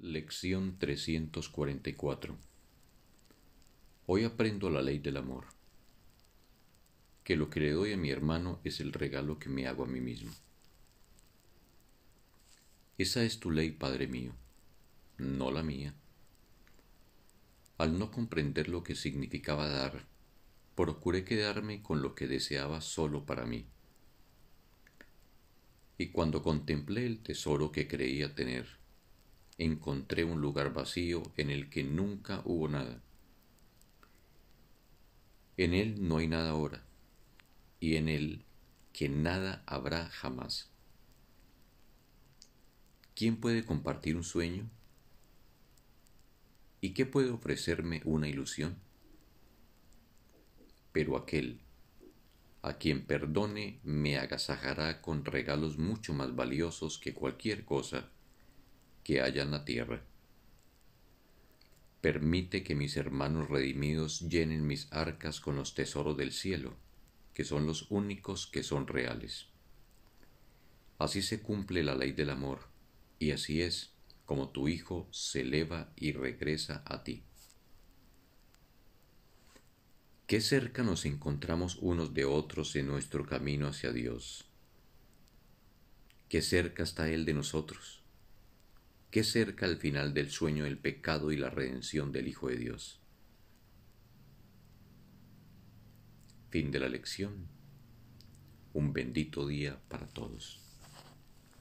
Lección 344 Hoy aprendo la ley del amor, que lo que le doy a mi hermano es el regalo que me hago a mí mismo. Esa es tu ley, Padre mío, no la mía. Al no comprender lo que significaba dar, procuré quedarme con lo que deseaba solo para mí. Y cuando contemplé el tesoro que creía tener, encontré un lugar vacío en el que nunca hubo nada. En él no hay nada ahora, y en él que nada habrá jamás. ¿Quién puede compartir un sueño? ¿Y qué puede ofrecerme una ilusión? Pero aquel a quien perdone me agasajará con regalos mucho más valiosos que cualquier cosa que haya en la tierra. Permite que mis hermanos redimidos llenen mis arcas con los tesoros del cielo, que son los únicos que son reales. Así se cumple la ley del amor, y así es como tu Hijo se eleva y regresa a ti. Qué cerca nos encontramos unos de otros en nuestro camino hacia Dios. Qué cerca está Él de nosotros qué cerca al final del sueño el pecado y la redención del Hijo de Dios. Fin de la lección. Un bendito día para todos.